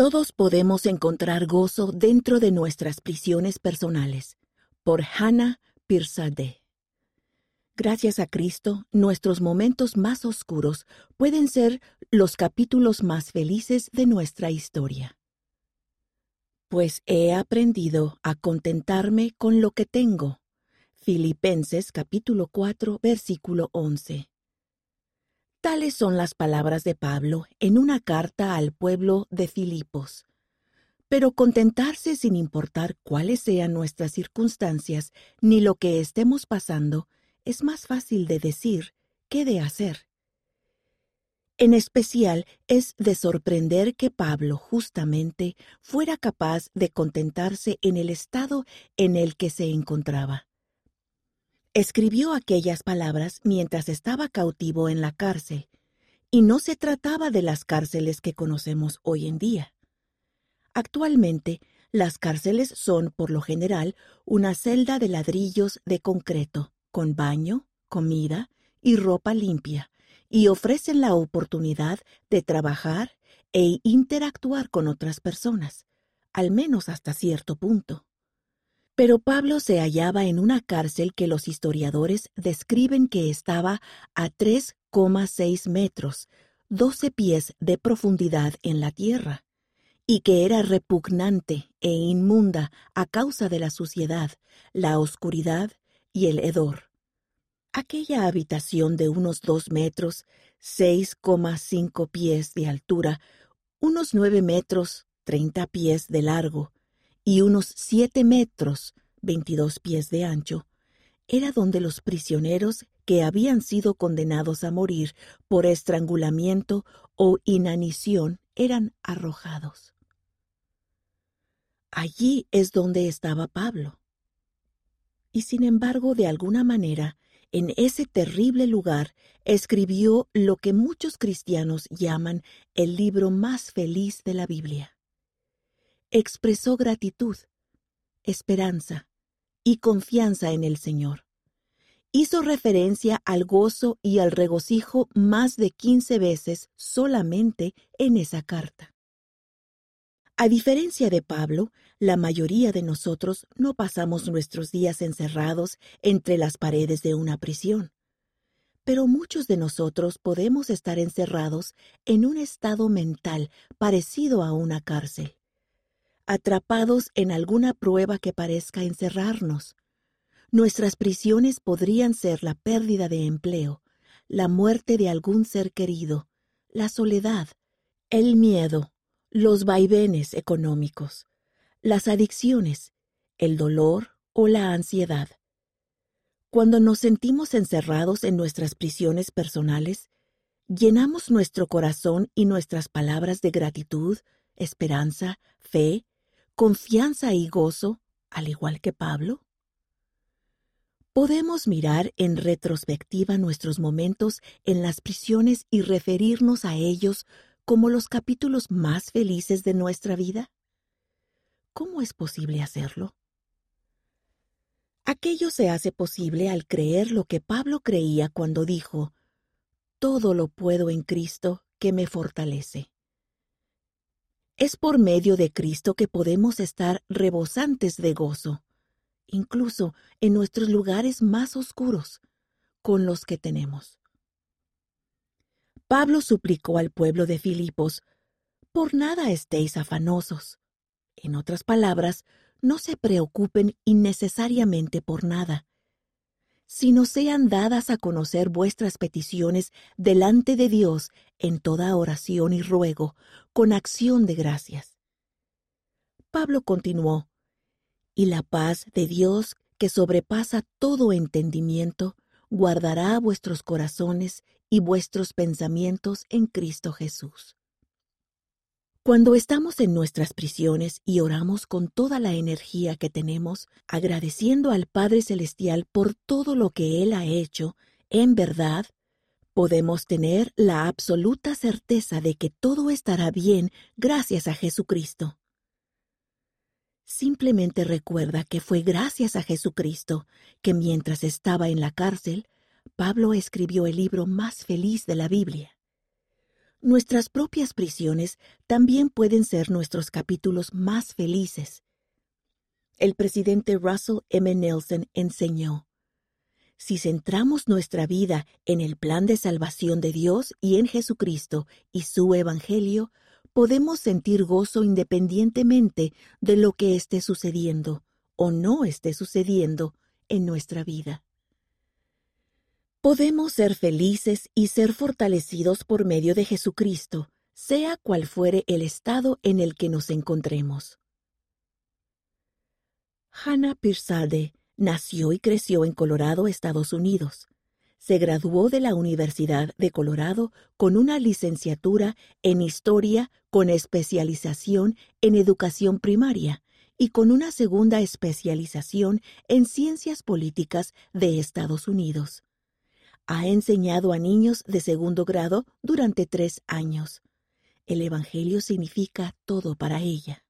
Todos podemos encontrar gozo dentro de nuestras prisiones personales. Por Hannah Pirsade. Gracias a Cristo, nuestros momentos más oscuros pueden ser los capítulos más felices de nuestra historia. Pues he aprendido a contentarme con lo que tengo. Filipenses capítulo 4 versículo 11. Tales son las palabras de Pablo en una carta al pueblo de Filipos. Pero contentarse sin importar cuáles sean nuestras circunstancias ni lo que estemos pasando es más fácil de decir que de hacer. En especial es de sorprender que Pablo justamente fuera capaz de contentarse en el estado en el que se encontraba. Escribió aquellas palabras mientras estaba cautivo en la cárcel, y no se trataba de las cárceles que conocemos hoy en día. Actualmente, las cárceles son, por lo general, una celda de ladrillos de concreto, con baño, comida y ropa limpia, y ofrecen la oportunidad de trabajar e interactuar con otras personas, al menos hasta cierto punto. Pero Pablo se hallaba en una cárcel que los historiadores describen que estaba a 3,6 metros, 12 pies de profundidad en la tierra, y que era repugnante e inmunda a causa de la suciedad, la oscuridad y el hedor. Aquella habitación de unos dos metros, 6,5 pies de altura, unos nueve metros, 30 pies de largo, y unos siete metros, veintidós pies de ancho, era donde los prisioneros que habían sido condenados a morir por estrangulamiento o inanición eran arrojados. Allí es donde estaba Pablo. Y sin embargo, de alguna manera, en ese terrible lugar escribió lo que muchos cristianos llaman el libro más feliz de la Biblia expresó gratitud, esperanza y confianza en el Señor. Hizo referencia al gozo y al regocijo más de quince veces solamente en esa carta. A diferencia de Pablo, la mayoría de nosotros no pasamos nuestros días encerrados entre las paredes de una prisión. Pero muchos de nosotros podemos estar encerrados en un estado mental parecido a una cárcel atrapados en alguna prueba que parezca encerrarnos. Nuestras prisiones podrían ser la pérdida de empleo, la muerte de algún ser querido, la soledad, el miedo, los vaivenes económicos, las adicciones, el dolor o la ansiedad. Cuando nos sentimos encerrados en nuestras prisiones personales, llenamos nuestro corazón y nuestras palabras de gratitud, esperanza, fe confianza y gozo, al igual que Pablo? Podemos mirar en retrospectiva nuestros momentos en las prisiones y referirnos a ellos como los capítulos más felices de nuestra vida? ¿Cómo es posible hacerlo? Aquello se hace posible al creer lo que Pablo creía cuando dijo, Todo lo puedo en Cristo que me fortalece. Es por medio de Cristo que podemos estar rebosantes de gozo, incluso en nuestros lugares más oscuros, con los que tenemos. Pablo suplicó al pueblo de Filipos, por nada estéis afanosos. En otras palabras, no se preocupen innecesariamente por nada, sino sean dadas a conocer vuestras peticiones delante de Dios en toda oración y ruego, con acción de gracias. Pablo continuó, y la paz de Dios, que sobrepasa todo entendimiento, guardará vuestros corazones y vuestros pensamientos en Cristo Jesús. Cuando estamos en nuestras prisiones y oramos con toda la energía que tenemos, agradeciendo al Padre Celestial por todo lo que Él ha hecho, en verdad, podemos tener la absoluta certeza de que todo estará bien gracias a Jesucristo. Simplemente recuerda que fue gracias a Jesucristo que mientras estaba en la cárcel, Pablo escribió el libro más feliz de la Biblia. Nuestras propias prisiones también pueden ser nuestros capítulos más felices. El presidente Russell M. Nelson enseñó, si centramos nuestra vida en el plan de salvación de Dios y en Jesucristo y su Evangelio, podemos sentir gozo independientemente de lo que esté sucediendo o no esté sucediendo en nuestra vida. Podemos ser felices y ser fortalecidos por medio de Jesucristo, sea cual fuere el estado en el que nos encontremos. Hannah Pirsade nació y creció en Colorado, Estados Unidos. Se graduó de la Universidad de Colorado con una licenciatura en Historia con especialización en Educación Primaria y con una segunda especialización en Ciencias Políticas de Estados Unidos. Ha enseñado a niños de segundo grado durante tres años. El Evangelio significa todo para ella.